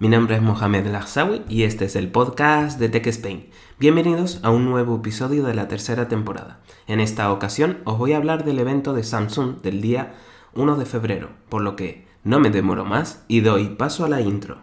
Mi nombre es Mohamed Lagsawi y este es el podcast de Tech Spain. Bienvenidos a un nuevo episodio de la tercera temporada. En esta ocasión os voy a hablar del evento de Samsung del día 1 de febrero, por lo que no me demoro más y doy paso a la intro.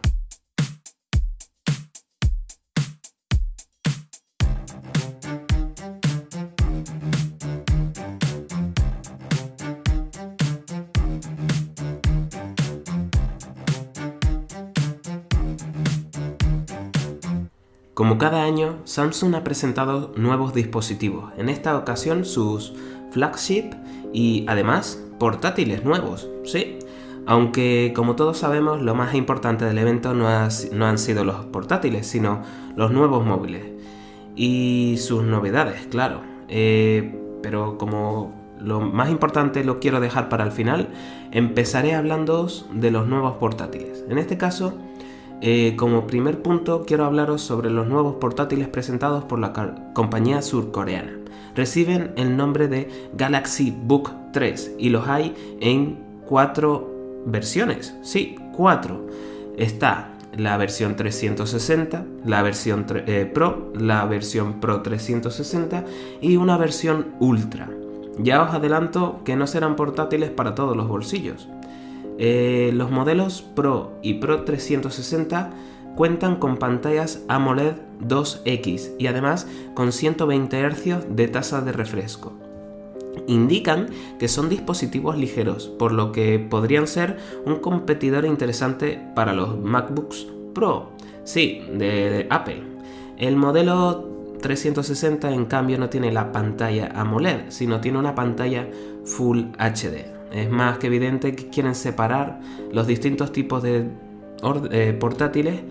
Cada año, Samsung ha presentado nuevos dispositivos, en esta ocasión sus flagship y además portátiles nuevos, sí. Aunque como todos sabemos, lo más importante del evento no, han sido los portátiles, sino los nuevos móviles. Y sus novedades, claro. Eh, pero como lo más importante lo quiero dejar para el final, empezaré hablando de los nuevos portátiles. En este caso, eh, como primer punto quiero hablaros sobre los nuevos portátiles presentados por la compañía surcoreana. Reciben el nombre de Galaxy Book 3 y los hay en cuatro versiones. Sí, cuatro. Está la versión 360, la versión eh, Pro, la versión Pro 360 y una versión Ultra. Ya os adelanto que no serán portátiles para todos los bolsillos. Eh, los modelos Pro y Pro 360 cuentan con pantallas AMOLED 2X y además con 120 Hz de tasa de refresco. Indican que son dispositivos ligeros, por lo que podrían ser un competidor interesante para los MacBooks Pro, sí, de Apple. El modelo 360 en cambio no tiene la pantalla AMOLED, sino tiene una pantalla Full HD. Es más que evidente que quieren separar los distintos tipos de eh, portátiles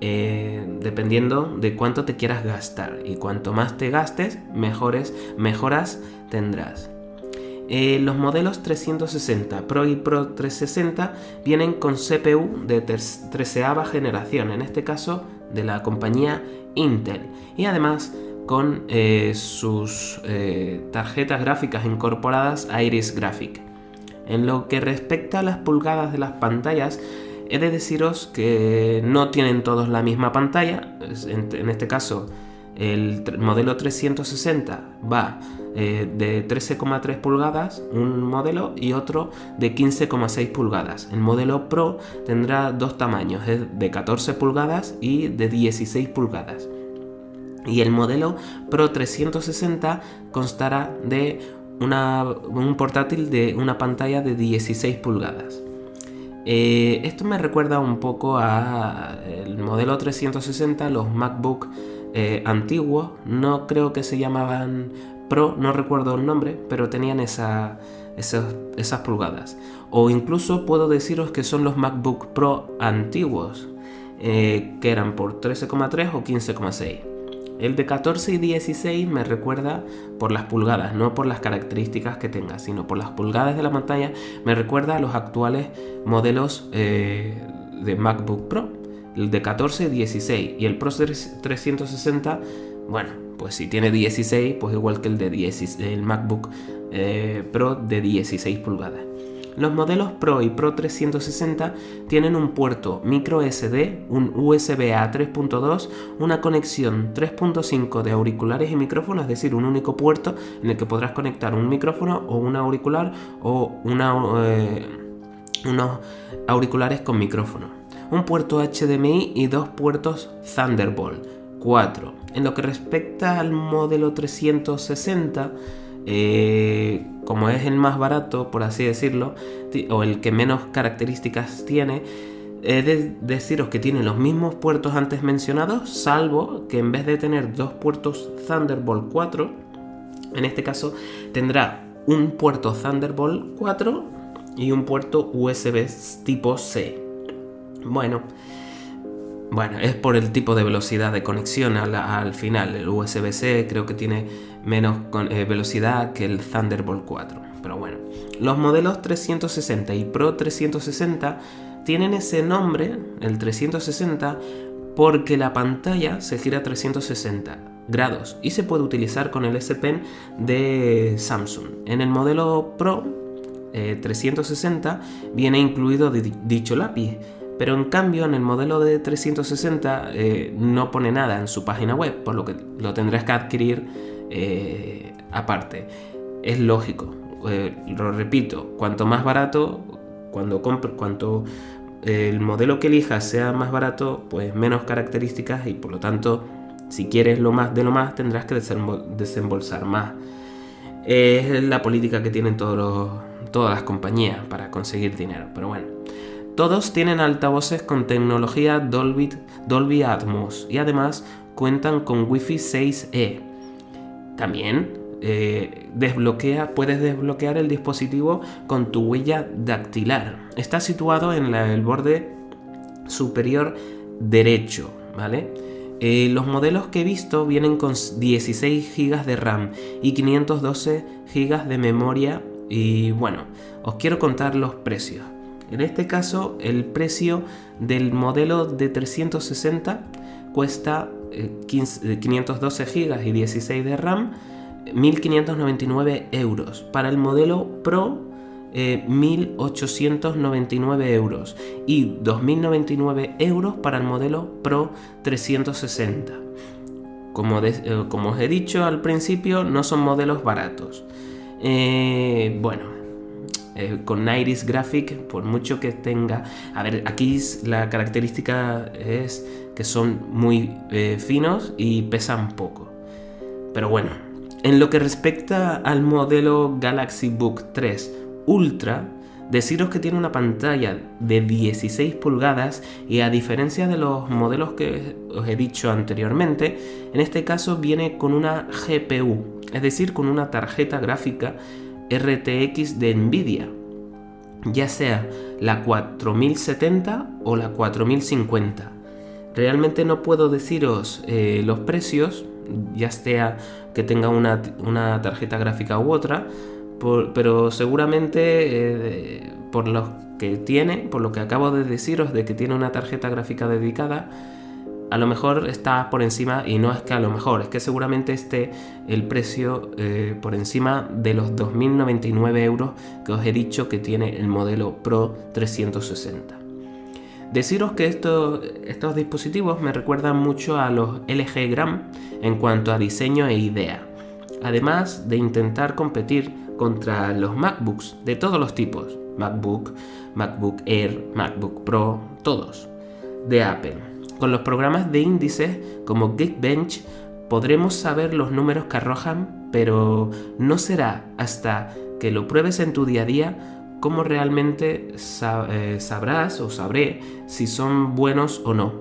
eh, dependiendo de cuánto te quieras gastar. Y cuanto más te gastes, mejores mejoras tendrás. Eh, los modelos 360 Pro y Pro 360 vienen con CPU de 13 generación, en este caso de la compañía Intel. Y además con sus tarjetas gráficas incorporadas Iris Graphic. En lo que respecta a las pulgadas de las pantallas, he de deciros que no tienen todos la misma pantalla. En, este caso, el modelo 360 va eh, de 13,3 pulgadas, un modelo, y otro de 15,6 pulgadas. El modelo Pro tendrá dos tamaños, de 14 pulgadas y de 16 pulgadas. Y el modelo Pro 360 constará de un portátil de una pantalla de 16 pulgadas. Eh, esto me recuerda un poco al modelo 360, los MacBook eh, antiguos, no creo que se llamaban Pro, no recuerdo el nombre, pero tenían esa, esas, pulgadas. O incluso puedo deciros que son los MacBook Pro antiguos, eh, que eran por 13,3 o 15,6. El de 14 y 16 me recuerda por las pulgadas, no por las características que tenga, sino por las pulgadas de la pantalla, me recuerda a los actuales modelos eh, de MacBook Pro. El de 14 y 16 y el Pro 360, bueno, pues si tiene 16, pues igual que el de 16, el MacBook eh, Pro de 16 pulgadas. Los modelos Pro y Pro 360 tienen un puerto micro SD, un USB A 3.2, una conexión 3.5 de auriculares y micrófonos, es decir, un único puerto en el que podrás conectar un micrófono o un auricular o eh, unos auriculares con micrófono. Un puerto HDMI y dos puertos Thunderbolt 4. En lo que respecta al modelo 360, eh, como es el más barato, por así decirlo, o el que menos características tiene, he de deciros que tiene los mismos puertos antes mencionados, salvo que en vez de tener dos puertos Thunderbolt 4, en este caso tendrá un puerto Thunderbolt 4 y un puerto USB tipo C. Bueno, bueno, es por el tipo de velocidad de conexión al, final. El USB-C creo que tiene menos eh, velocidad que el Thunderbolt 4. Pero bueno, los modelos 360 y Pro 360 tienen ese nombre, el 360, porque la pantalla se gira 360 grados y se puede utilizar con el S Pen de Samsung. En el modelo Pro 360 eh, viene incluido dicho lápiz pero en cambio en el modelo de 360 eh, no pone nada en su página web, por lo que lo tendrás que adquirir eh, aparte. Es lógico, eh, lo repito, cuanto más barato, cuando compre, cuanto el modelo que elijas sea más barato, pues menos características y por lo tanto, si quieres lo más de lo más, tendrás que desembolsar más. Es la política que tienen todas las compañías para conseguir dinero, pero bueno. Todos tienen altavoces con tecnología Dolby, Dolby Atmos y además cuentan con Wi-Fi 6E. También eh, desbloquea, puedes desbloquear el dispositivo con tu huella dactilar. Está situado en el borde superior derecho, ¿vale? Eh, los modelos que he visto vienen con 16 GB de RAM y 512 GB de memoria y bueno, os quiero contar los precios. En este caso, el precio del modelo de 360 cuesta 512 GB y 16 de RAM 1.599 euros. Para el modelo Pro, 1.899 eh, euros. Y 2.099 euros para el modelo Pro 360. Como, eh, os he dicho al principio, no son modelos baratos. Eh, bueno, con Iris Graphic, por mucho que tenga... A ver, aquí la característica es que son muy finos y pesan poco. Pero bueno, en lo que respecta al modelo Galaxy Book 3 Ultra, deciros que tiene una pantalla de 16 pulgadas y a diferencia de los modelos que os he dicho anteriormente, en este caso viene con una GPU, es decir, con una tarjeta gráfica RTX de Nvidia, ya sea la 4070 o la 4050. Realmente no puedo deciros eh, los precios ya sea que tenga una, tarjeta gráfica u otra, pero seguramente eh, por lo que tiene, por lo que acabo de deciros de que tiene una tarjeta gráfica dedicada, a lo mejor está por encima, y no es que a lo mejor, es que seguramente esté el precio eh, por encima de los 2.099 euros que os he dicho que tiene el modelo Pro 360. Deciros que estos, estos dispositivos me recuerdan mucho a los LG Gram en cuanto a diseño e idea, además de intentar competir contra los MacBooks de todos los tipos, MacBook, MacBook Air, MacBook Pro, todos, de Apple. Con los programas de índices como Geekbench podremos saber los números que arrojan, pero no será hasta que lo pruebes en tu día a día cómo realmente eh, sabrás o sabré si son buenos o no.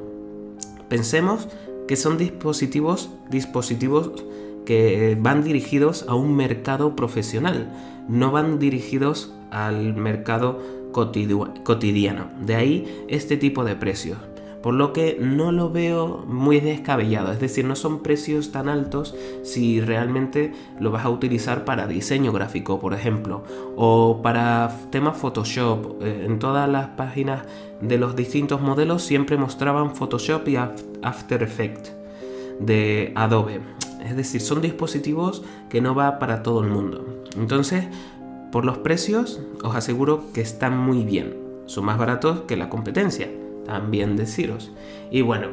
Pensemos que son dispositivos, dispositivos que van dirigidos a un mercado profesional, no van dirigidos al mercado cotidiano. De ahí este tipo de precios por lo que no lo veo muy descabellado, es decir, no son precios tan altos si realmente lo vas a utilizar para diseño gráfico, por ejemplo, o para temas Photoshop. Eh, en todas las páginas de los distintos modelos siempre mostraban Photoshop y After Effects de Adobe. Es decir, son dispositivos que no va para todo el mundo. Entonces, por los precios, os aseguro que están muy bien. Son más baratos que la competencia también deciros. Y bueno,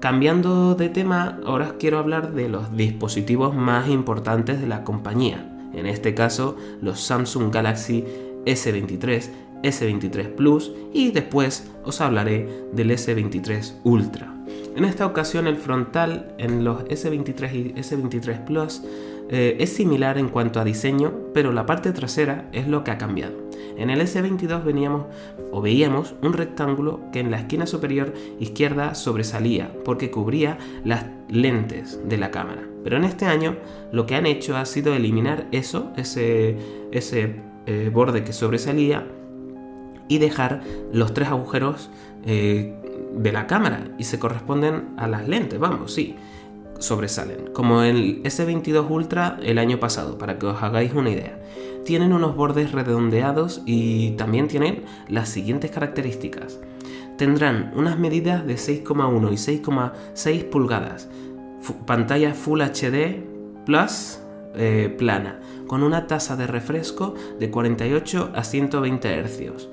cambiando de tema, ahora quiero hablar de los dispositivos más importantes de la compañía. En este caso, los Samsung Galaxy S23, S23 Plus y después os hablaré del S23 Ultra. En esta ocasión el frontal en los S23 y S23 Plus eh, es similar en cuanto a diseño, pero la parte trasera es lo que ha cambiado. En el S22 veníamos o veíamos un rectángulo que en la esquina superior izquierda sobresalía porque cubría las lentes de la cámara. Pero en este año lo que han hecho ha sido eliminar eso, ese, ese eh, borde que sobresalía y dejar los tres agujeros eh, de la cámara y se corresponden a las lentes, vamos, sí, sobresalen, como el S22 Ultra el año pasado, para que os hagáis una idea tienen unos bordes redondeados y también tienen las siguientes características. Tendrán unas medidas de 6,1 y 6,6 pulgadas, pantalla Full HD Plus eh, plana, con una tasa de refresco de 48 a 120 Hz.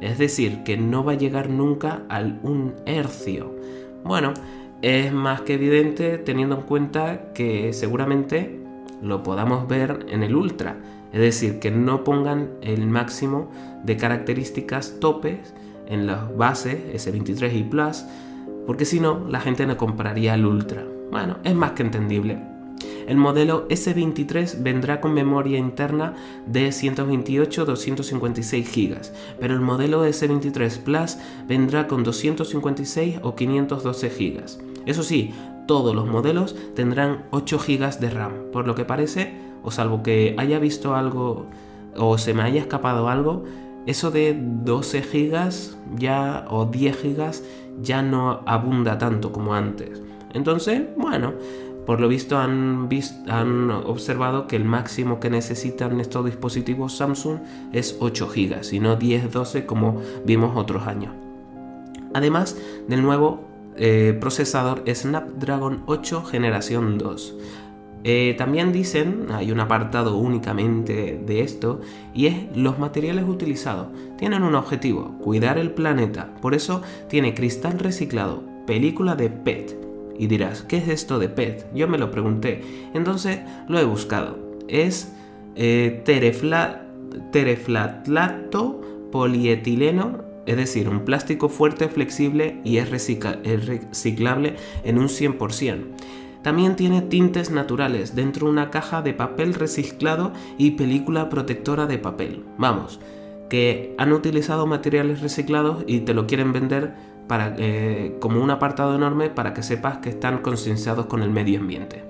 es decir, que no va a llegar nunca al 1 hercio. Bueno, es más que evidente teniendo en cuenta que seguramente lo podamos ver en el Ultra, es decir, que no pongan el máximo de características topes en las bases S23 y Plus, porque si no, la gente no compraría el Ultra. Bueno, es más que entendible. El modelo S23 vendrá con memoria interna de 128-256 GB, pero el modelo S23 Plus vendrá con 256 o 512 GB. Eso sí, todos los modelos tendrán 8 GB de RAM, por lo que parece, o salvo que haya visto algo o se me haya escapado algo, eso de 12 GB ya o 10 GB ya no abunda tanto como antes. Entonces, bueno, por lo visto han, han observado que el máximo que necesitan estos dispositivos Samsung es 8 GB y no 10-12 como vimos otros años. Además del nuevo eh, procesador Snapdragon 8 generación 2. Eh, también dicen, hay un apartado únicamente de esto, y es los materiales utilizados. Tienen un objetivo, cuidar el planeta. Por eso tiene cristal reciclado, película de PET. Y dirás, ¿qué es esto de PET? Yo me lo pregunté. Entonces lo he buscado. Es eh, tereflatlato polietileno es decir, un plástico fuerte, flexible y es, reciclable en un 100%. También tiene tintes naturales dentro de una caja de papel reciclado y película protectora de papel. Vamos, que han utilizado materiales reciclados y te lo quieren vender para, eh, como un apartado enorme para que sepas que están concienciados con el medio ambiente.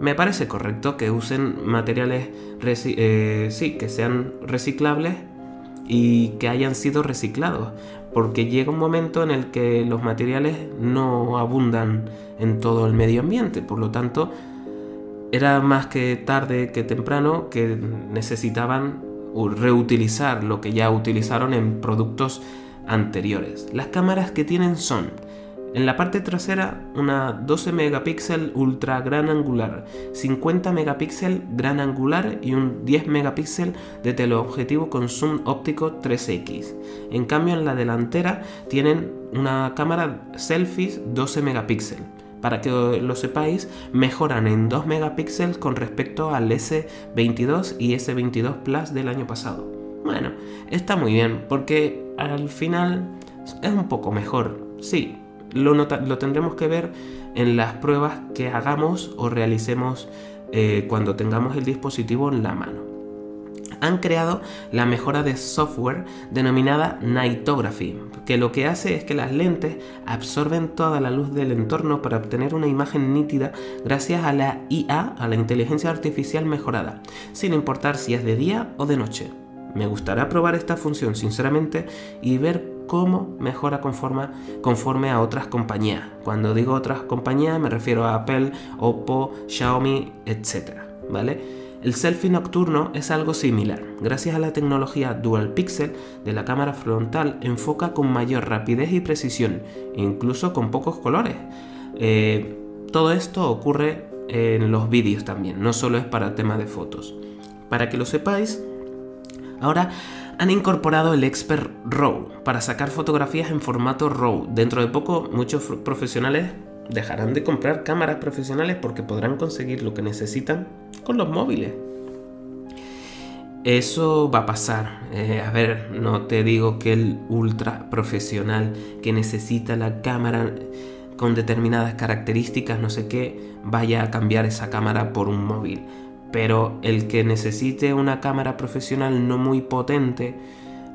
Me parece correcto que usen materiales eh, sí, que sean reciclables y que hayan sido reciclados, porque llega un momento en el que los materiales no abundan en todo el medio ambiente, por lo tanto era más que tarde que temprano que necesitaban reutilizar lo que ya utilizaron en productos anteriores. Las cámaras que tienen son en la parte trasera una 12 megapíxel ultra gran angular, 50 megapíxel gran angular y un 10 megapíxel de teleobjetivo con zoom óptico 3x. En cambio en la delantera tienen una cámara selfies 12 megapíxel. Para que lo sepáis, mejoran en 2 megapíxeles con respecto al S22 y S22 Plus del año pasado. Bueno, está muy bien porque al final es un poco mejor. Sí, lo, tendremos que ver en las pruebas que hagamos o realicemos eh, cuando tengamos el dispositivo en la mano. Han creado la mejora de software denominada Nightography, que lo que hace es que las lentes absorben toda la luz del entorno para obtener una imagen nítida gracias a la IA, a la inteligencia artificial mejorada, sin importar si es de día o de noche. Me gustará probar esta función sinceramente y ver cómo mejora conforme, a otras compañías. Cuando digo otras compañías me refiero a Apple, Oppo, Xiaomi, etc. ¿Vale? El selfie nocturno es algo similar. Gracias a la tecnología Dual Pixel de la cámara frontal, enfoca con mayor rapidez y precisión, incluso con pocos colores. Eh, todo esto ocurre en los vídeos también, no solo es para tema de fotos. Para que lo sepáis, ahora han incorporado el Expert RAW para sacar fotografías en formato RAW. Dentro de poco muchos profesionales dejarán de comprar cámaras profesionales porque podrán conseguir lo que necesitan con los móviles. Eso va a pasar. Eh, a ver, no te digo que el ultra profesional que necesita la cámara con determinadas características, no sé qué, vaya a cambiar esa cámara por un móvil pero el que necesite una cámara profesional no muy potente,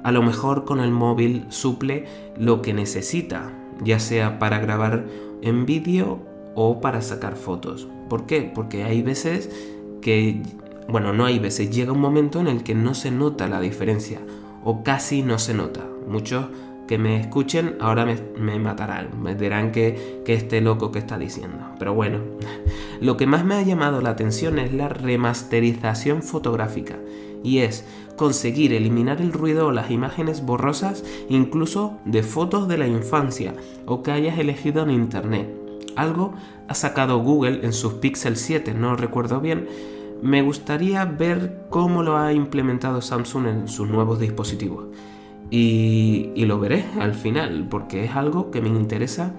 a lo mejor con el móvil suple lo que necesita, ya sea para grabar en vídeo o para sacar fotos. ¿Por qué? Porque hay veces que, bueno, no hay veces, llega un momento en el que no se nota la diferencia o casi no se nota. Muchos que me escuchen ahora me, matarán, me dirán que, que este loco que está diciendo. Pero bueno, lo que más me ha llamado la atención es la remasterización fotográfica y es conseguir eliminar el ruido o las imágenes borrosas incluso de fotos de la infancia o que hayas elegido en internet. Algo ha sacado Google en sus Pixel 7, no recuerdo bien. Me gustaría ver cómo lo ha implementado Samsung en sus nuevos dispositivos. y, y lo veré al final, porque es algo que me interesa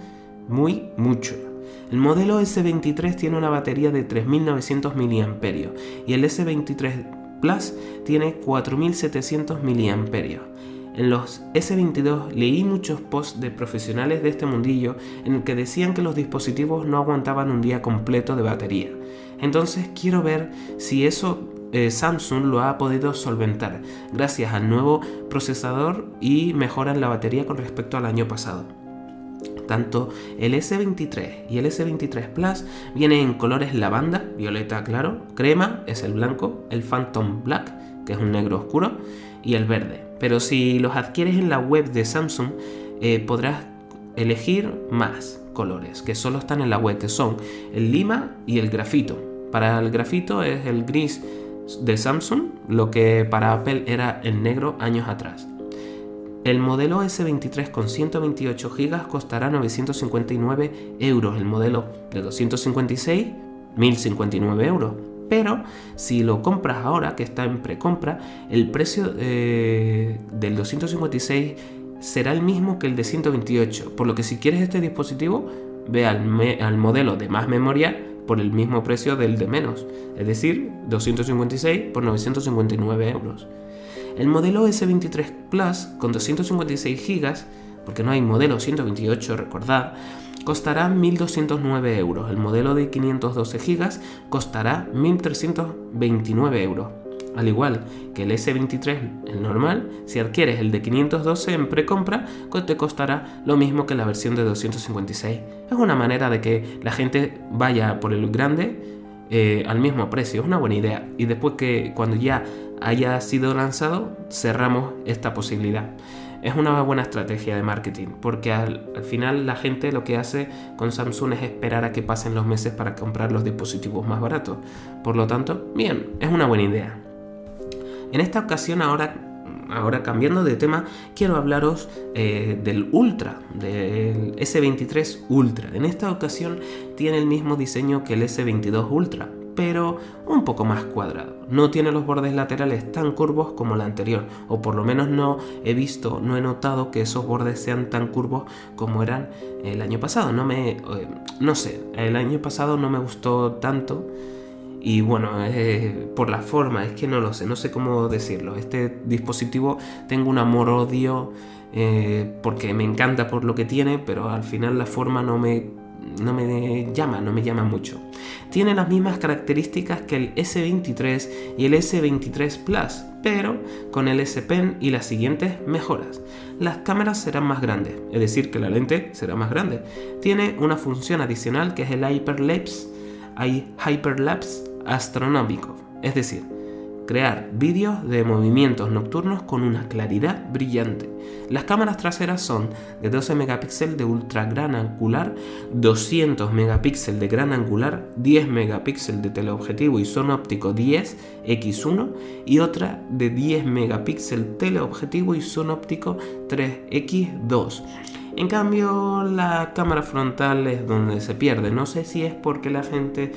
muy mucho. El modelo S23 tiene una batería de 3900 mAh y el S23 Plus tiene 4700 mAh. En los S22 leí muchos posts de profesionales de este mundillo en el que decían que los dispositivos no aguantaban un día completo de batería. Entonces quiero ver si eso eh, Samsung lo ha podido solventar gracias al nuevo procesador y mejora en la batería con respecto al año pasado. Tanto el S23 y el S23 Plus vienen en colores lavanda, violeta claro, crema es el blanco, el Phantom Black, que es un negro oscuro, y el verde. Pero si los adquieres en la web de Samsung, eh, podrás elegir más colores que solo están en la web, que son el lima y el grafito. Para el grafito es el gris de Samsung, lo que para Apple era el negro años atrás. El modelo S23 con 128 GB costará 959 euros, el modelo de 256 1059 euros. Pero si lo compras ahora, que está en precompra, el precio eh, del 256 será el mismo que el de 128. Por lo que si quieres este dispositivo, ve al, al modelo de más memoria por el mismo precio del de menos, es decir, 256 por 959 euros. El modelo S23 Plus con 256 GB, porque no hay modelo 128, recordad, costará 1.209 euros. El modelo de 512 GB costará 1.329 euros. Al igual que el S23, el normal, si adquieres el de 512 en precompra, te costará lo mismo que la versión de 256. Es una manera de que la gente vaya por el grande eh, al mismo precio. Es una buena idea. Y después que cuando ya haya sido lanzado, cerramos esta posibilidad. Es una buena estrategia de marketing, porque al, final la gente lo que hace con Samsung es esperar a que pasen los meses para comprar los dispositivos más baratos. Por lo tanto, bien, es una buena idea. En esta ocasión ahora ahora cambiando de tema, quiero hablaros eh, del Ultra, del S23 Ultra. En esta ocasión tiene el mismo diseño que el S22 Ultra, pero un poco más cuadrado. No tiene los bordes laterales tan curvos como el anterior, o por lo menos no he visto, no he notado que esos bordes sean tan curvos como eran el año pasado. No me, eh, no sé, el año pasado no me gustó tanto. Y bueno, por la forma, es que no lo sé, no sé cómo decirlo. Este dispositivo tengo un amor-odio eh, porque me encanta por lo que tiene, pero al final la forma no me no me llama, no me llama mucho. Tiene las mismas características que el S23 y el S23 Plus, pero con el S Pen y las siguientes mejoras. Las cámaras serán más grandes, es decir, que la lente será más grande. Tiene una función adicional que es el Hyperlapse, Hyperlapse astronómico, es decir, crear vídeos de movimientos nocturnos con una claridad brillante. Las cámaras traseras son de 12 megapíxeles de ultra gran angular, 200 megapíxeles de gran angular, 10 megapíxeles de teleobjetivo y son óptico 10 x1 y otra de 10 megapíxeles teleobjetivo y son óptico 3x2. En cambio, la cámara frontal es donde se pierde. No sé si es porque la gente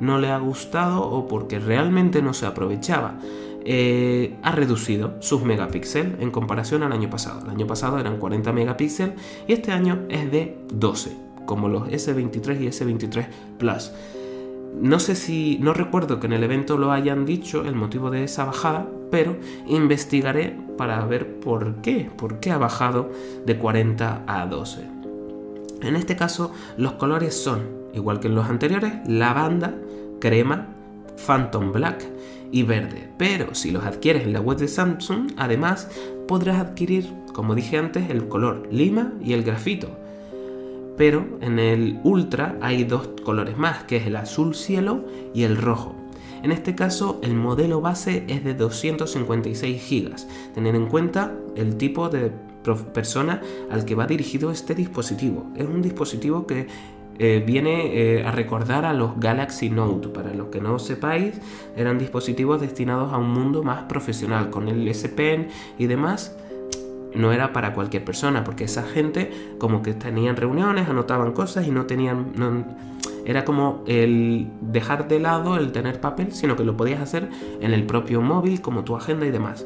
no le ha gustado o porque realmente no se aprovechaba. Eh, ha reducido sus megapíxeles en comparación al año pasado. El año pasado eran 40 megapíxeles y este año es de 12, como los S23 y S23 Plus. No sé si, no recuerdo que en el evento lo hayan dicho el motivo de esa bajada, pero investigaré para ver por qué, por qué ha bajado de 40 a 12. En este caso, los colores son, igual que en los anteriores, lavanda, crema, phantom black y verde. Pero si los adquieres en la web de Samsung, además podrás adquirir, como dije antes, el color lima y el grafito. Pero en el Ultra hay dos colores más, que es el azul cielo y el rojo. En este caso, el modelo base es de 256 GB. Tener en cuenta el tipo de persona al que va dirigido este dispositivo. Es un dispositivo que eh, viene eh, a recordar a los Galaxy Note. Para los que no sepáis, eran dispositivos destinados a un mundo más profesional, con el S Pen y demás. No era para cualquier persona, porque esa gente como que tenían reuniones, anotaban cosas y no tenían... era como el dejar de lado el tener papel, sino que lo podías hacer en el propio móvil, como tu agenda y demás.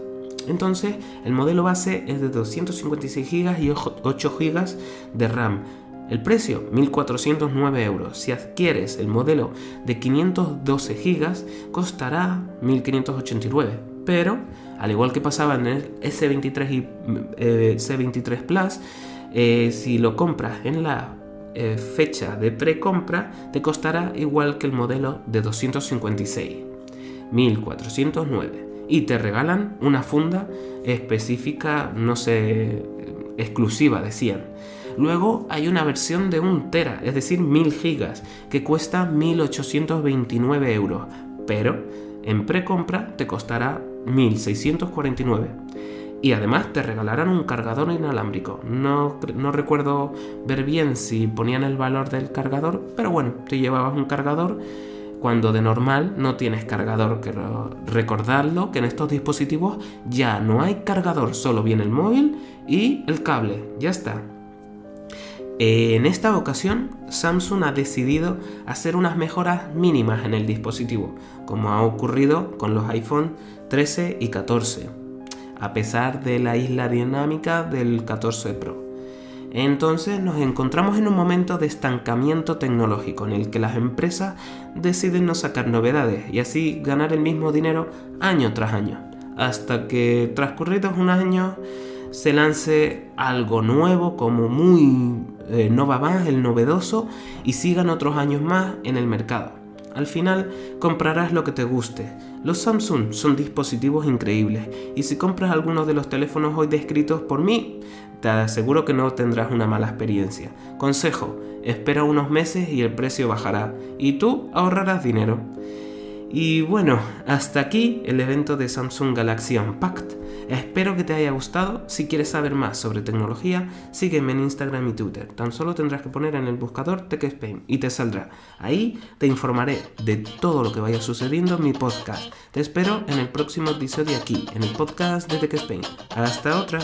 Entonces, el modelo base es de 256 GB y 8 GB de RAM. El precio, 1.409 euros. Si adquieres el modelo de 512 GB, costará 1.589. Pero, al igual que pasaba en el S23 y eh, C23 Plus, eh, si lo compras en la eh, fecha de precompra, te costará igual que el modelo de 256, 1409. Y te regalan una funda específica, no sé, exclusiva, decían. Luego hay una versión de 1 tera, es decir, 1000 gigas, que cuesta 1829 euros, pero en precompra te costará 1649 y además te regalarán un cargador inalámbrico. No, no, recuerdo ver bien si ponían el valor del cargador, pero bueno, te llevabas un cargador cuando de normal no tienes cargador. Quiero recordarlo que en estos dispositivos ya no hay cargador, solo viene el móvil y el cable. Ya está. En esta ocasión, Samsung ha decidido hacer unas mejoras mínimas en el dispositivo, como ha ocurrido con los iPhone 13 y 14 a pesar de la isla dinámica del 14 Pro. Entonces nos encontramos en un momento de estancamiento tecnológico en el que las empresas deciden no sacar novedades y así ganar el mismo dinero año tras año, hasta que transcurridos unos años se lance algo nuevo como muy eh, más, el novedoso y sigan otros años más en el mercado. Al final comprarás lo que te guste. Los Samsung son dispositivos increíbles y si compras alguno de los teléfonos hoy descritos por mí, te aseguro que no tendrás una mala experiencia. Consejo, espera unos meses y el precio bajará y tú ahorrarás dinero. Y bueno, hasta aquí el evento de Samsung Galaxy Unpacked. Espero que te haya gustado. Si quieres saber más sobre tecnología, sígueme en Instagram y Twitter. Tan solo tendrás que poner en el buscador TechSpain y te saldrá. Ahí te informaré de todo lo que vaya sucediendo en mi podcast. Te espero en el próximo episodio aquí, en el podcast de TechSpain. Hasta otra.